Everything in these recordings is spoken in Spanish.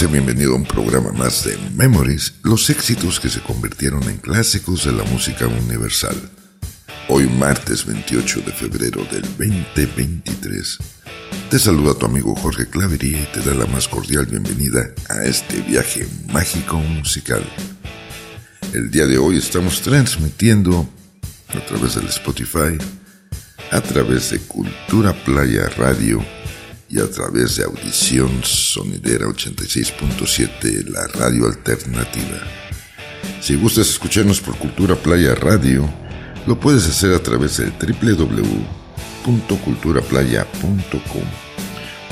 Sea bienvenido a un programa más de Memories, los éxitos que se convirtieron en clásicos de la música universal. Hoy martes 28 de febrero del 2023. Te saluda tu amigo Jorge Clavería y te da la más cordial bienvenida a este viaje mágico musical. El día de hoy estamos transmitiendo a través del Spotify, a través de Cultura Playa Radio, y a través de Audición Sonidera 86.7, la radio alternativa. Si gustas escucharnos por Cultura Playa Radio, lo puedes hacer a través del www.culturaplaya.com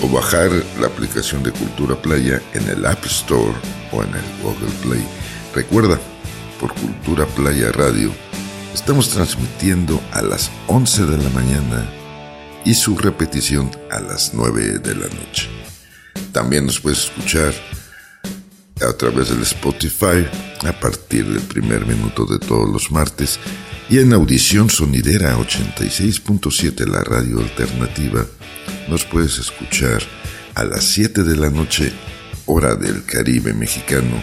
o bajar la aplicación de Cultura Playa en el App Store o en el Google Play. Recuerda, por Cultura Playa Radio, estamos transmitiendo a las 11 de la mañana y su repetición a las 9 de la noche. También nos puedes escuchar a través del Spotify a partir del primer minuto de todos los martes y en audición sonidera 86.7 la radio alternativa nos puedes escuchar a las 7 de la noche hora del Caribe mexicano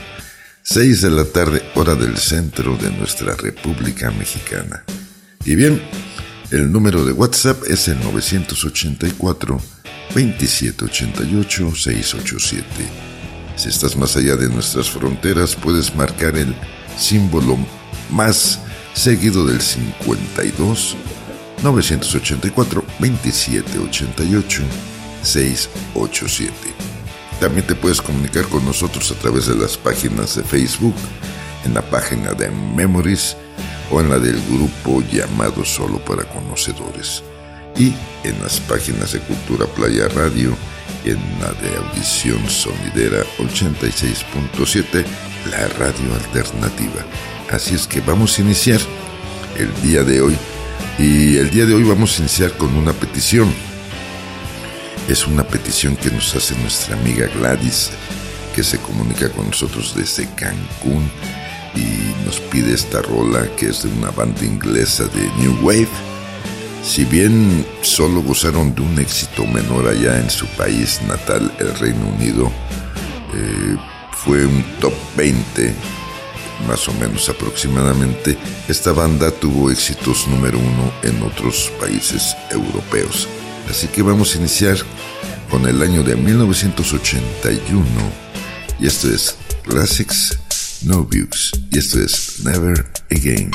6 de la tarde hora del centro de nuestra República Mexicana. Y bien, el número de WhatsApp es el 984 2788 687. Si estás más allá de nuestras fronteras, puedes marcar el símbolo más seguido del 52 984 2788 687. También te puedes comunicar con nosotros a través de las páginas de Facebook, en la página de Memories o en la del grupo llamado Solo para Conocedores y en las páginas de Cultura Playa Radio en la de Audición Sonidera 86.7, la radio alternativa. Así es que vamos a iniciar el día de hoy y el día de hoy vamos a iniciar con una petición. Es una petición que nos hace nuestra amiga Gladys, que se comunica con nosotros desde Cancún y nos pide esta rola que es de una banda inglesa de New Wave. Si bien solo gozaron de un éxito menor allá en su país natal, el Reino Unido, eh, fue un top 20, más o menos aproximadamente, esta banda tuvo éxitos número uno en otros países europeos. Así que vamos a iniciar con el año de 1981 y esto es Classics No Views. Y esto es Never Again.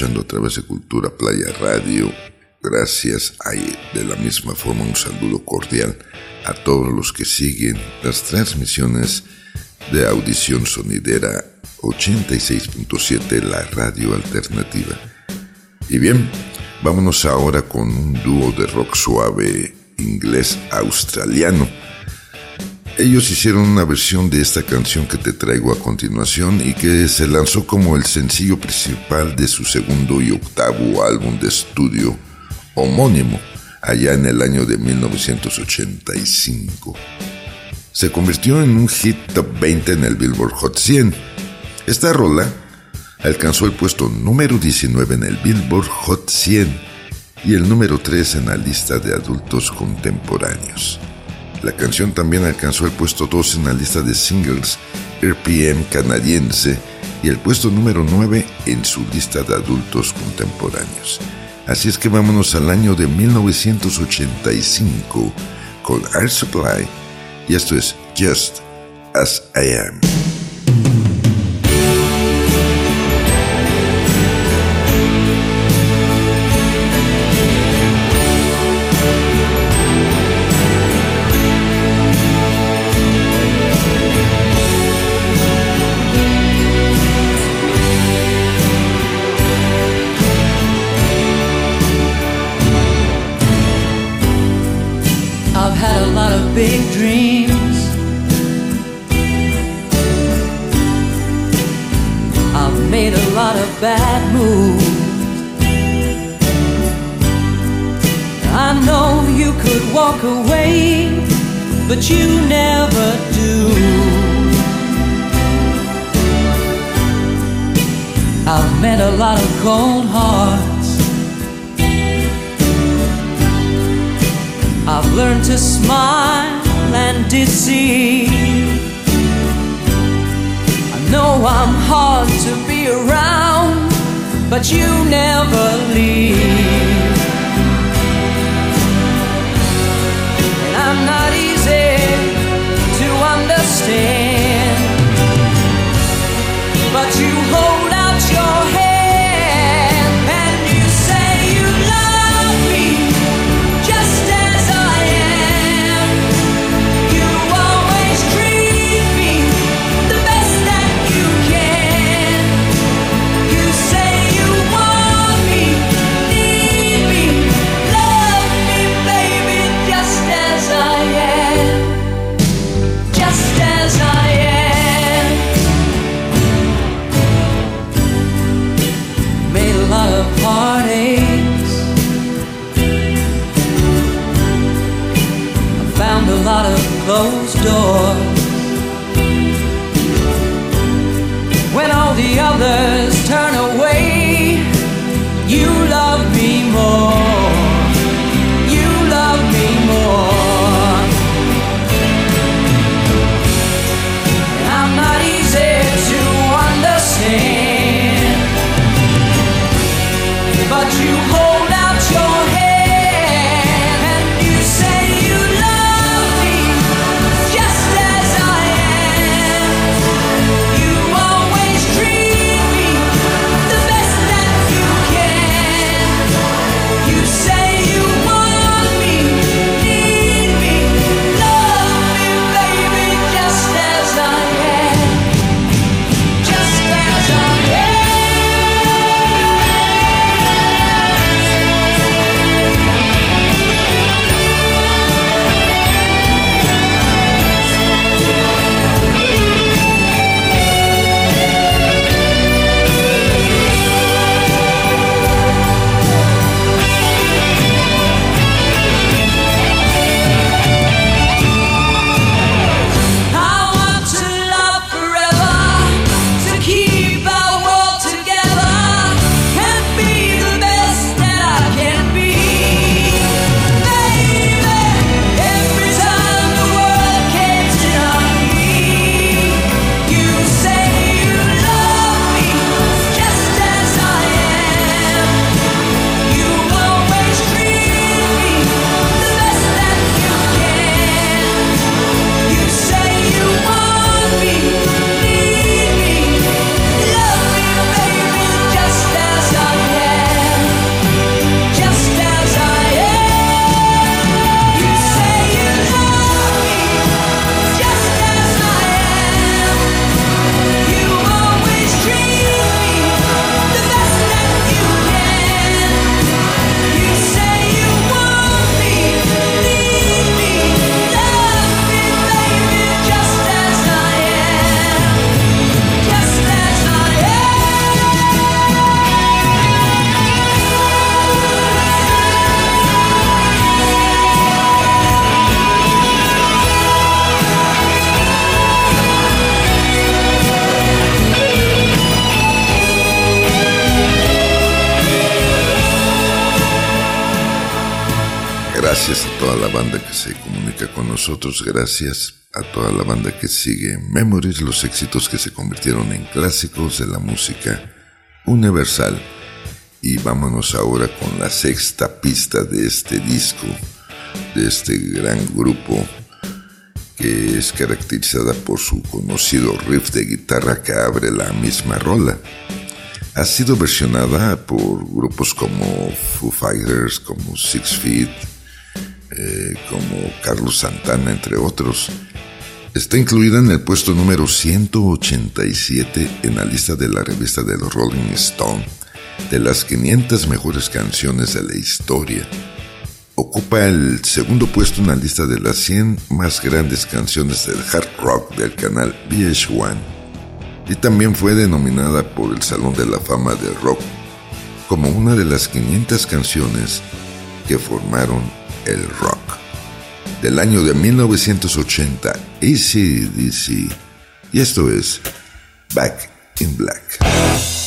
A través de Cultura Playa Radio. Gracias. de la misma forma un saludo cordial a todos los que siguen las transmisiones de Audición Sonidera 86.7, la radio alternativa. Y bien, vámonos ahora con un dúo de rock suave inglés-australiano. Ellos hicieron una versión de esta canción que te traigo a continuación y que se lanzó como el sencillo principal de su segundo y octavo álbum de estudio homónimo allá en el año de 1985. Se convirtió en un hit top 20 en el Billboard Hot 100. Esta rola alcanzó el puesto número 19 en el Billboard Hot 100 y el número 3 en la lista de adultos contemporáneos. La canción también alcanzó el puesto 2 en la lista de singles RPM canadiense y el puesto número 9 en su lista de adultos contemporáneos. Así es que vámonos al año de 1985 con Air Supply y esto es Just As I Am. Nosotros, gracias a toda la banda que sigue Memories, los éxitos que se convirtieron en clásicos de la música universal. Y vámonos ahora con la sexta pista de este disco, de este gran grupo que es caracterizada por su conocido riff de guitarra que abre la misma rola. Ha sido versionada por grupos como Foo Fighters, como Six Feet, eh, como Carlos Santana, entre otros. Está incluida en el puesto número 187 en la lista de la revista de los Rolling Stone de las 500 mejores canciones de la historia ocupa el segundo puesto en la lista de las 100 más grandes canciones del hard rock del canal VH1 y también fue denominada por el Salón de la Fama del Rock como una de las 500 canciones que formaron el rock. Del año de 1980, ACDC, y esto es Back in Black.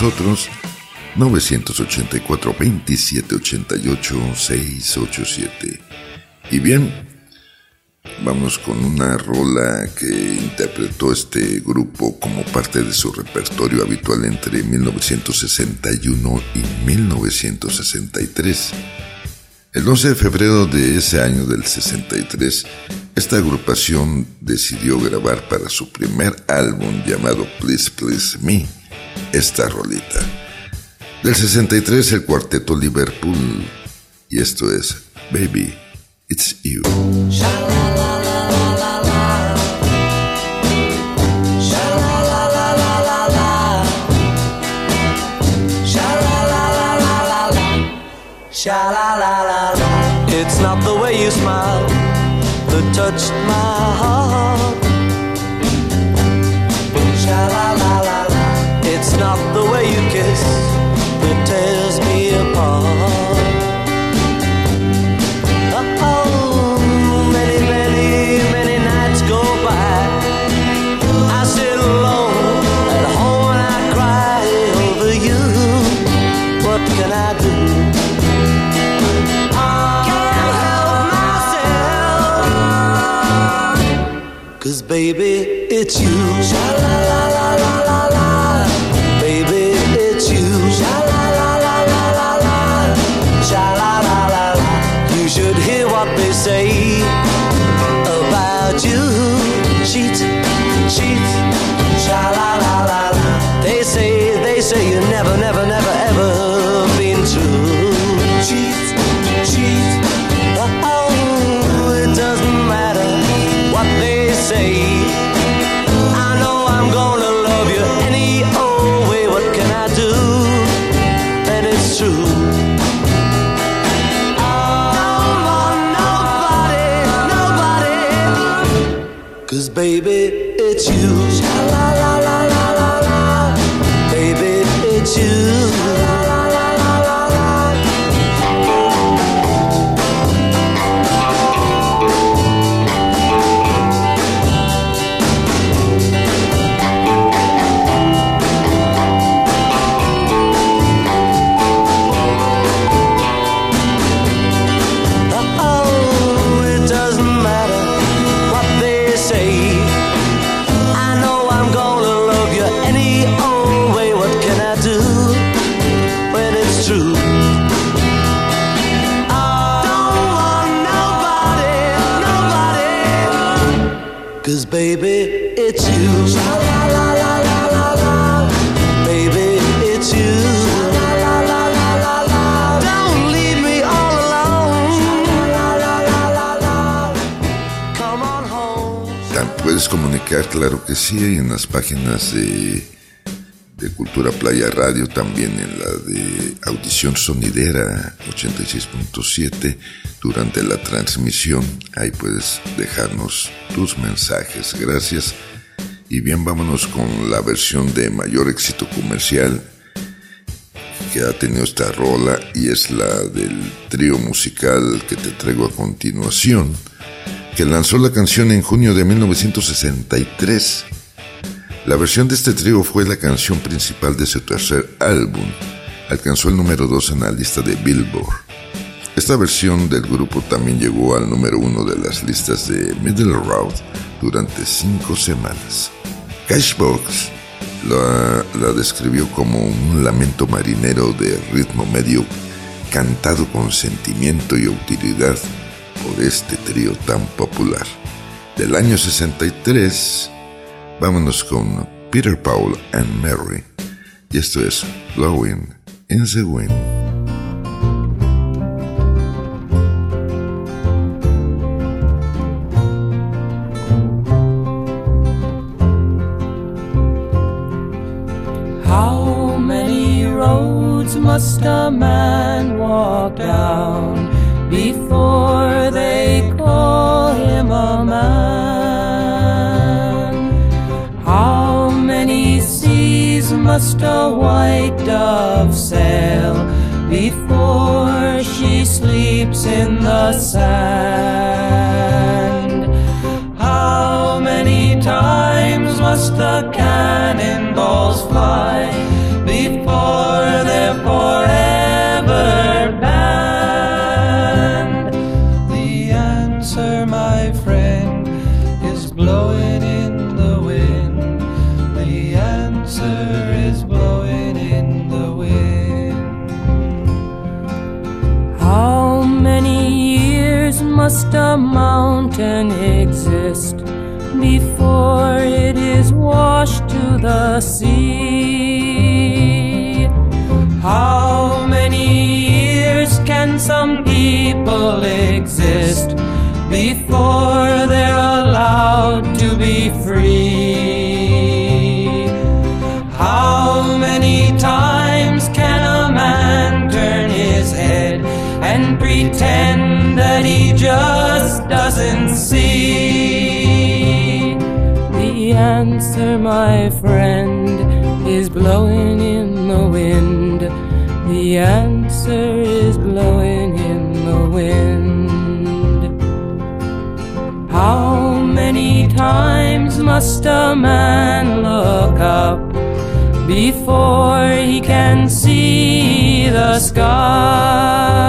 Nosotros. 984 2788 687. Y bien, vamos con una rola que interpretó este grupo como parte de su repertorio habitual entre 1961 y 1963. El 11 de febrero de ese año del 63, esta agrupación decidió grabar para su primer álbum llamado Please Please Me esta rolita. Del 63 el cuarteto Liverpool y esto es Baby, It's You. Sha la la la la. It's not the way you smile that touched my the way you kiss that tears me apart. Oh, many, many, many nights go by. I sit alone at home and I cry over you. What can I do? Can't help myself. Cause baby, it's you. Baby, it's you. Baby, it's you. Don't leave me alone. Come home. Puedes comunicar, claro que sí, en las páginas de Cultura Playa Radio, también en la de Audición Sonidera 86.7, durante la transmisión. Ahí puedes dejarnos tus mensajes. Gracias. Y bien, vámonos con la versión de mayor éxito comercial que ha tenido esta rola y es la del trío musical que te traigo a continuación que lanzó la canción en junio de 1963. La versión de este trío fue la canción principal de su tercer álbum. Alcanzó el número 2 en la lista de Billboard. Esta versión del grupo también llegó al número uno de las listas de Middle Road durante cinco semanas. Cashbox la, la describió como un lamento marinero de ritmo medio cantado con sentimiento y utilidad por este trío tan popular. Del año 63, vámonos con Peter Paul and Mary. Y esto es Blowing in the Wind. How many roads must a man walk down before they call him a man? Must a white dove sail before she sleeps in the sand? How many times must the cannonballs fly a mountain exist before it is washed to the sea? How many years can some people exist before they're allowed to be free? How many times can a man turn his head and pretend that he just doesn't see? The answer, my friend, is blowing in the wind. The answer is blowing in the wind. How many times must a man look up before he can see the sky?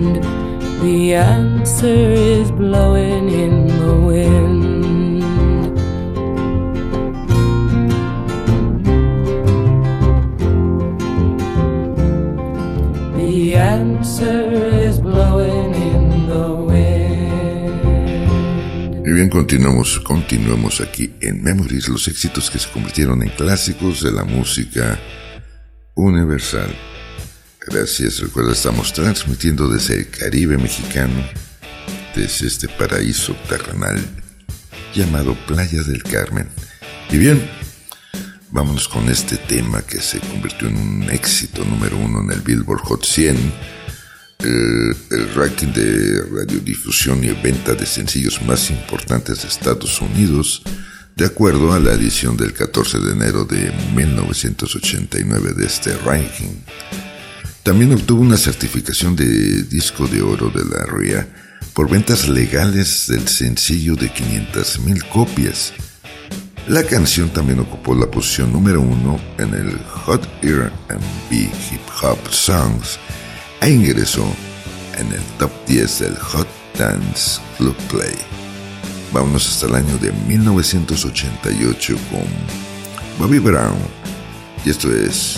The answer is blowing in the wind. The answer is blowing in the wind. Y bien, continuamos, continuamos aquí en Memories, los éxitos que se convirtieron en clásicos de la música universal. Gracias, recuerda, estamos transmitiendo desde el Caribe mexicano, desde este paraíso terrenal llamado Playa del Carmen. Y bien, vámonos con este tema que se convirtió en un éxito número uno en el Billboard Hot 100, el, el ranking de radiodifusión y venta de sencillos más importantes de Estados Unidos, de acuerdo a la edición del 14 de enero de 1989 de este ranking. También obtuvo una certificación de disco de oro de la RIA por ventas legales del sencillo de 500.000 copias. La canción también ocupó la posición número uno en el Hot R&B Hip Hop Songs e ingresó en el top 10 del Hot Dance Club Play. Vámonos hasta el año de 1988 con Bobby Brown y esto es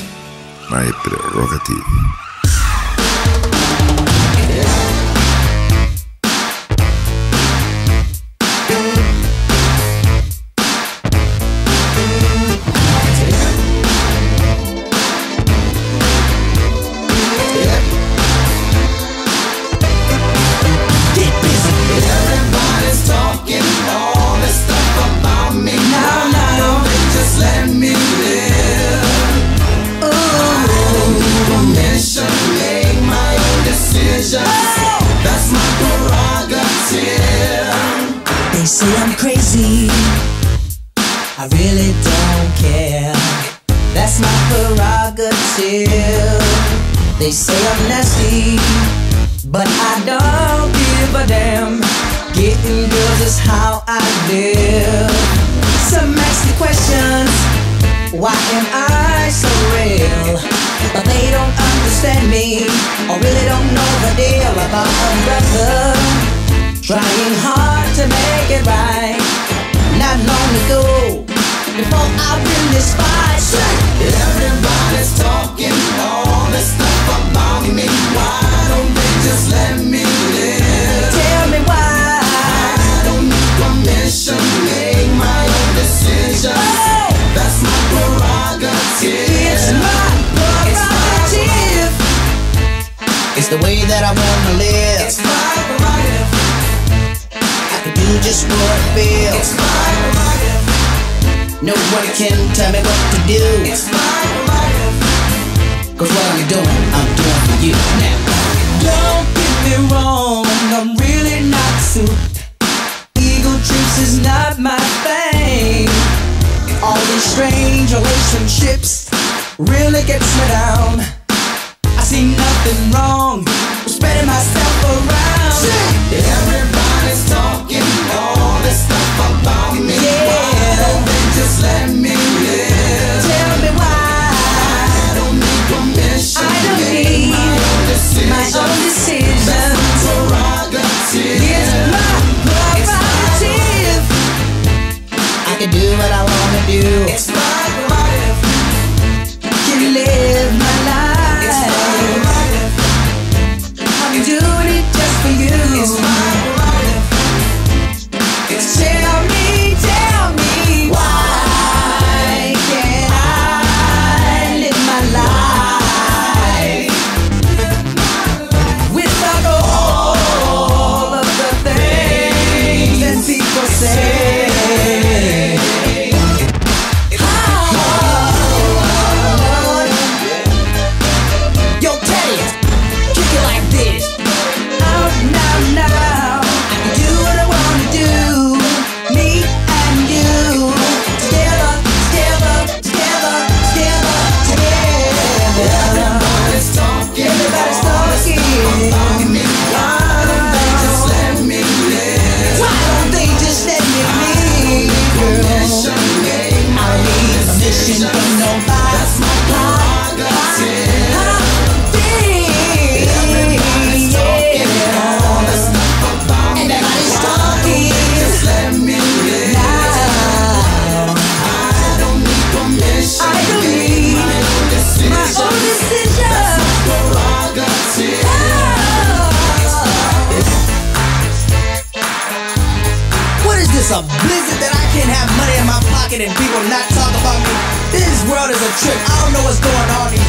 My Prerogative.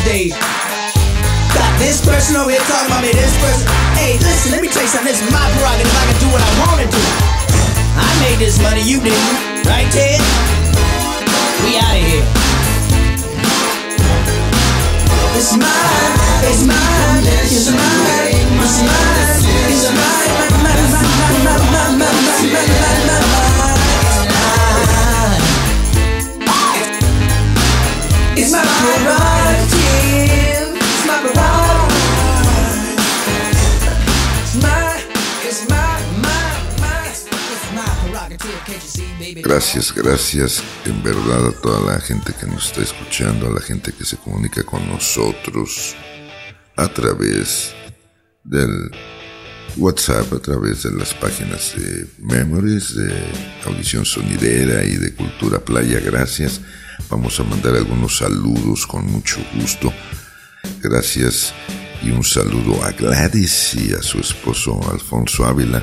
Days. Got this person over here talking about me, this person. Hey, listen, let me tell you something. This is my prerogative. I can do what I want to do. I made this money, you didn't. Right, Ted? We out of here. It's mine, it's mine, it's mine, it's mine, it's mine, mine, mine, mine, mine, mine, mine, mine, mine, mine, mine. It's my prerogative. Gracias, gracias en verdad a toda la gente que nos está escuchando, a la gente que se comunica con nosotros a través del WhatsApp, a través de las páginas de Memories, de Audición Sonidera y de Cultura Playa. Gracias. Vamos a mandar algunos saludos con mucho gusto. Gracias y un saludo a Gladys y a su esposo Alfonso Ávila.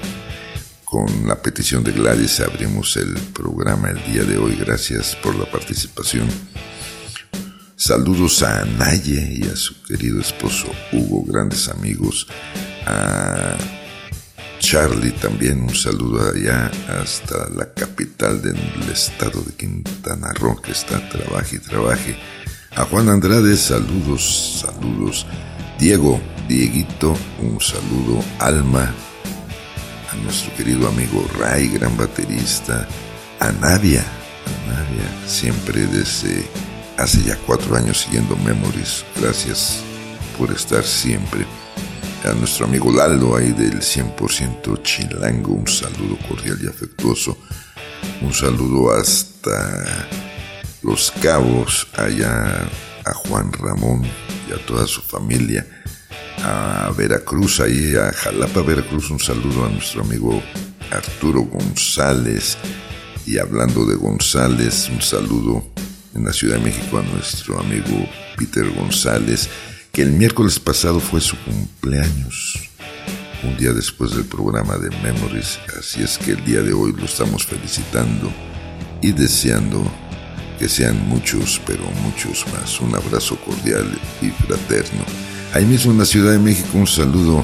Con la petición de Gladys abrimos el programa el día de hoy. Gracias por la participación. Saludos a Naye y a su querido esposo Hugo, grandes amigos. A Charlie también un saludo allá hasta la capital del estado de Quintana Roo que está trabaje y trabaje. A Juan Andrade saludos, saludos. Diego, Dieguito, un saludo. Alma, a nuestro querido amigo Ray, gran baterista, a Nadia, a Nadia, siempre desde hace ya cuatro años siguiendo Memories. Gracias por estar siempre. A nuestro amigo Lalo ahí del 100% Chilango, un saludo cordial y afectuoso. Un saludo hasta Los Cabos, allá a Juan Ramón y a toda su familia a Veracruz, ahí a Jalapa, Veracruz, un saludo a nuestro amigo Arturo González. Y hablando de González, un saludo en la Ciudad de México a nuestro amigo Peter González, que el miércoles pasado fue su cumpleaños, un día después del programa de Memories, así es que el día de hoy lo estamos felicitando y deseando que sean muchos, pero muchos más. Un abrazo cordial y fraterno. Ahí mismo en la Ciudad de México un saludo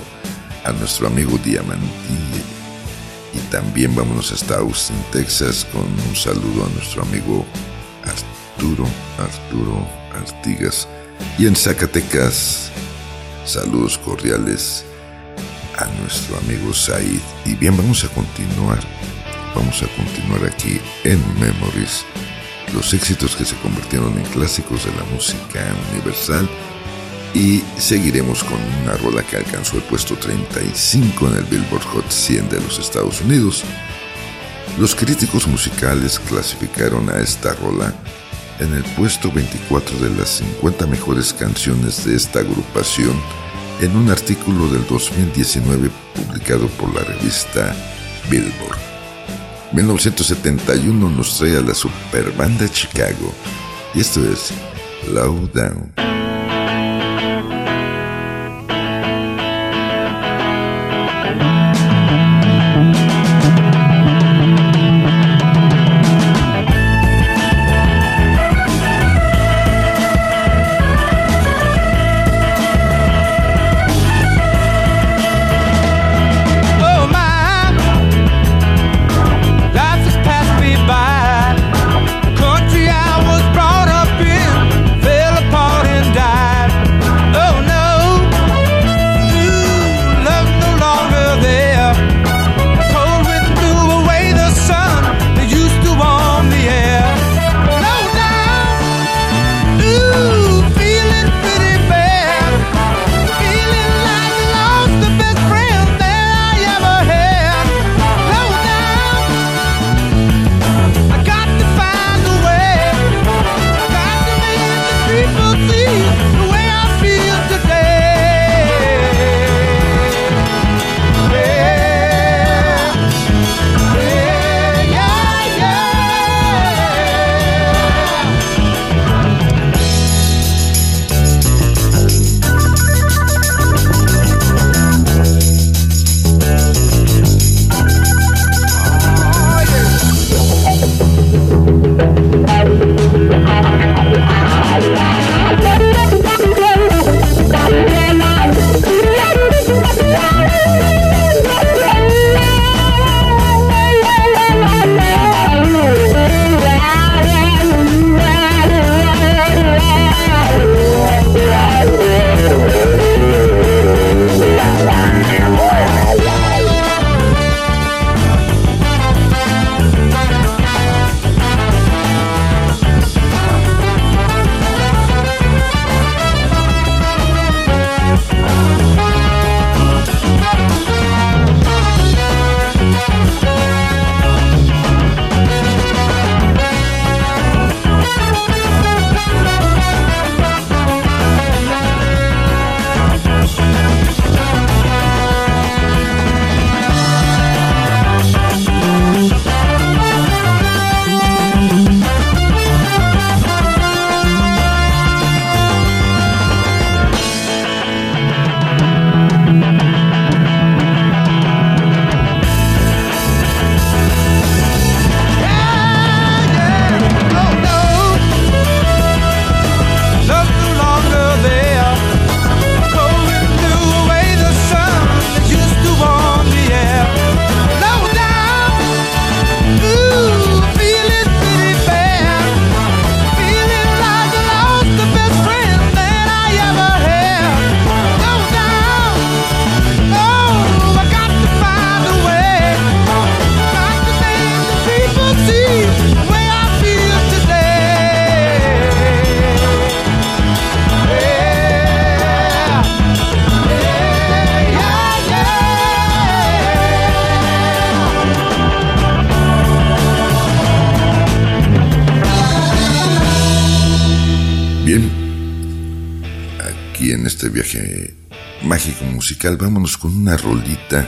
a nuestro amigo Diamantille. Y también vámonos hasta Austin, Texas, con un saludo a nuestro amigo Arturo, Arturo Artigas. Y en Zacatecas, saludos cordiales a nuestro amigo Said. Y bien, vamos a continuar, vamos a continuar aquí en Memories, los éxitos que se convirtieron en clásicos de la música universal. Y seguiremos con una rola que alcanzó el puesto 35 en el Billboard Hot 100 de los Estados Unidos. Los críticos musicales clasificaron a esta rola en el puesto 24 de las 50 mejores canciones de esta agrupación en un artículo del 2019 publicado por la revista Billboard. 1971 nos trae a la superbanda Chicago y esto es Low Down. Vámonos con una rolita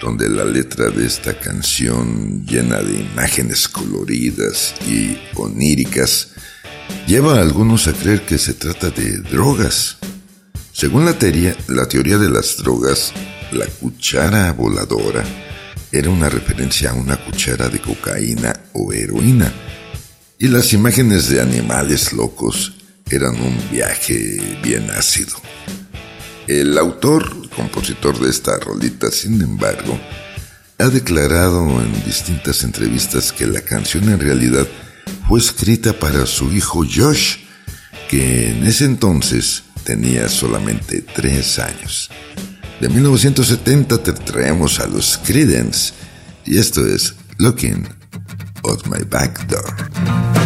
donde la letra de esta canción llena de imágenes coloridas y oníricas lleva a algunos a creer que se trata de drogas. Según la teoría, la teoría de las drogas, la cuchara voladora era una referencia a una cuchara de cocaína o heroína y las imágenes de animales locos eran un viaje bien ácido. El autor, compositor de esta rolita, sin embargo, ha declarado en distintas entrevistas que la canción en realidad fue escrita para su hijo Josh, que en ese entonces tenía solamente tres años. De 1970 te traemos a los Creedence y esto es Looking out My Back Door.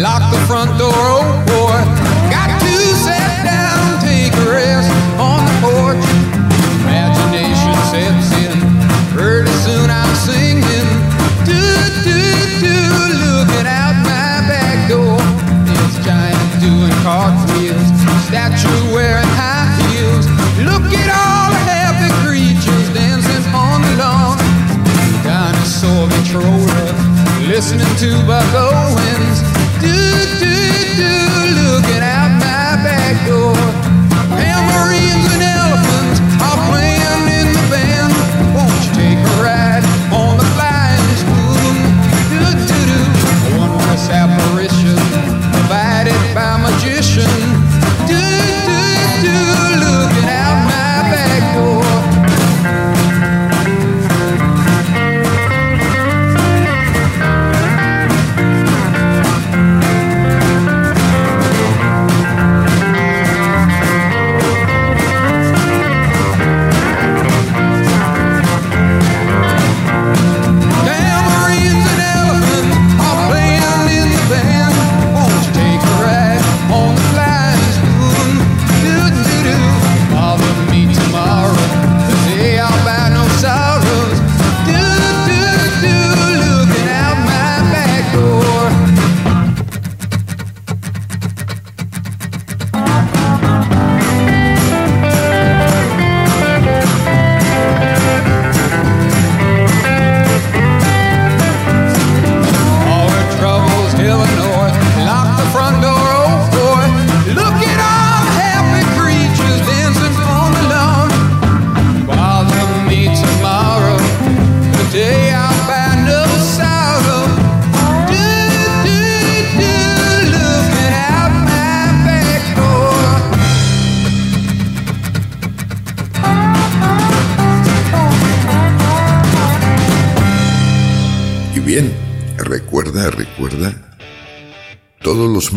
Locked the front door, oh boy. Got to sit down, take a rest on the porch. Imagination sets in, pretty soon I'm singing. Do, do, do, looking out my back door. It's giant doing cartwheels, statue wearing high heels. Look at all the happy creatures dancing on the lawn. Dinosaur controller, listening to Buck Owens. ocean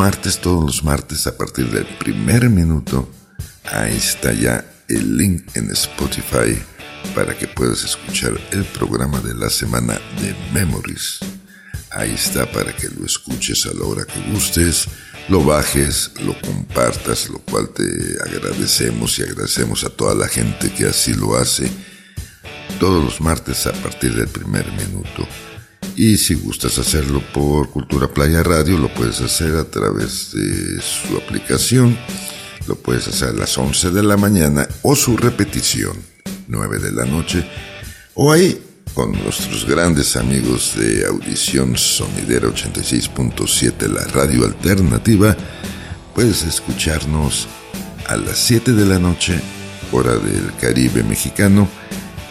martes, todos los martes a partir del primer minuto, ahí está ya el link en Spotify para que puedas escuchar el programa de la semana de Memories. Ahí está para que lo escuches a la hora que gustes, lo bajes, lo compartas, lo cual te agradecemos y agradecemos a toda la gente que así lo hace todos los martes a partir del primer minuto. Y si gustas hacerlo por Cultura Playa Radio, lo puedes hacer a través de su aplicación. Lo puedes hacer a las 11 de la mañana o su repetición, 9 de la noche. O ahí con nuestros grandes amigos de Audición Sonidera 86.7, la radio alternativa. Puedes escucharnos a las 7 de la noche, hora del Caribe mexicano.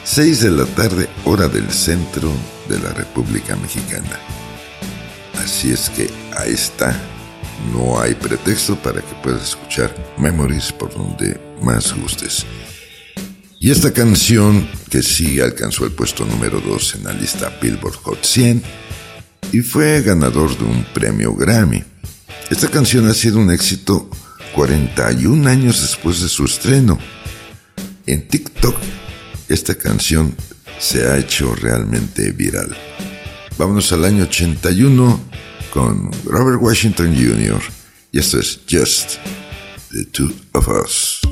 6 de la tarde, hora del centro de la República Mexicana. Así es que ahí está. No hay pretexto para que puedas escuchar Memories por donde más gustes. Y esta canción, que sí alcanzó el puesto número 2 en la lista Billboard Hot 100 y fue ganador de un premio Grammy. Esta canción ha sido un éxito 41 años después de su estreno. En TikTok esta canción se ha hecho realmente viral. Vámonos al año 81 con Robert Washington Jr. y esto es Just the Two of Us.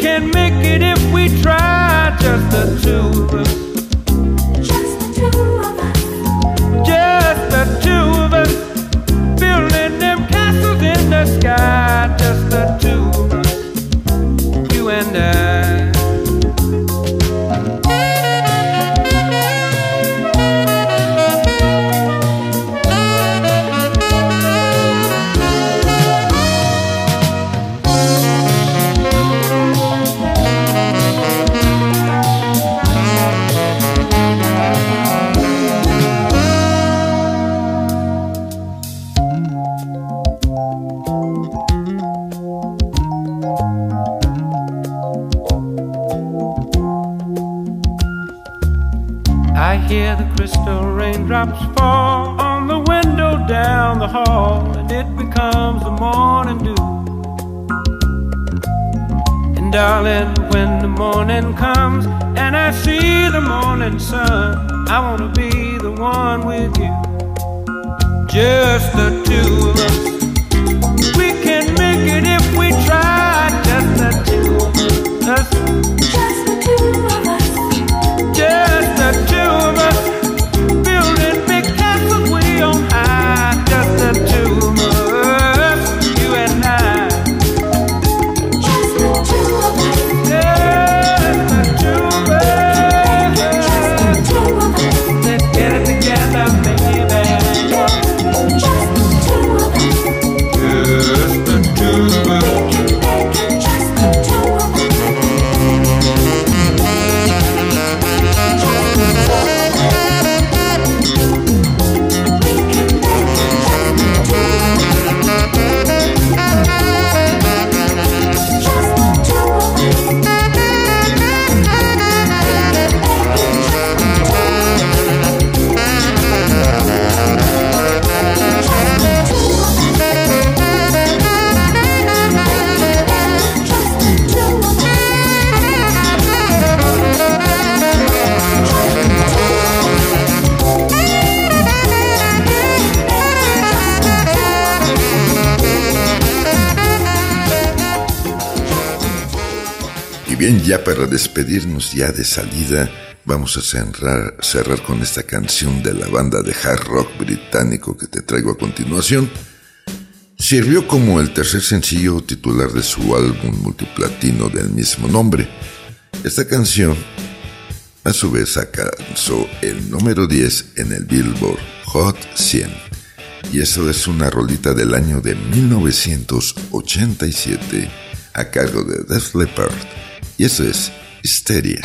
Can make it if we try, just the two of us. Just the two of us. Just the two of us. Building them castles in the sky, just the two of us. You and. I morning comes and I see the morning sun, I wanna be the one with you. Just the two of us. Ya para despedirnos ya de salida, vamos a cerrar, con esta canción de la banda de hard rock británico que te traigo a continuación. Sirvió como el tercer sencillo titular de su álbum multiplatino del mismo nombre. Esta canción, a su vez, alcanzó el número 10 en el Billboard Hot 100. Y eso es una rolita del año de 1987 a cargo de Def Leppard. Y eso es Hysteria.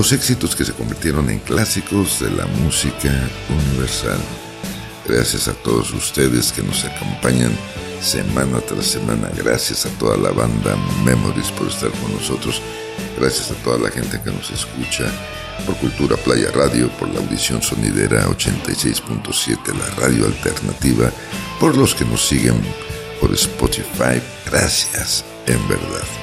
Los éxitos que se convirtieron en clásicos de la música universal. Gracias a todos ustedes que nos acompañan semana tras semana. Gracias a toda la banda Memories por estar con nosotros. Gracias a toda la gente que nos escucha por Cultura Playa Radio, por la audición sonidera 86.7, la radio alternativa, por los que nos siguen por Spotify. Gracias, en verdad.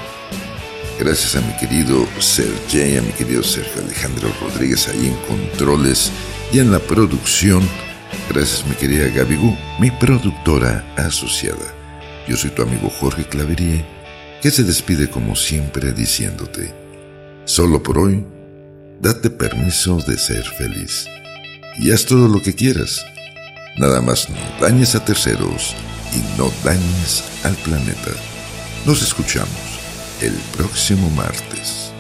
Gracias a mi querido Sergey, a mi querido Sergio Alejandro Rodríguez ahí en controles y en la producción. Gracias mi querida Gabigu, mi productora asociada. Yo soy tu amigo Jorge Claverie, que se despide como siempre diciéndote, solo por hoy, date permiso de ser feliz. Y haz todo lo que quieras. Nada más no dañes a terceros y no dañes al planeta. Nos escuchamos el próximo martes.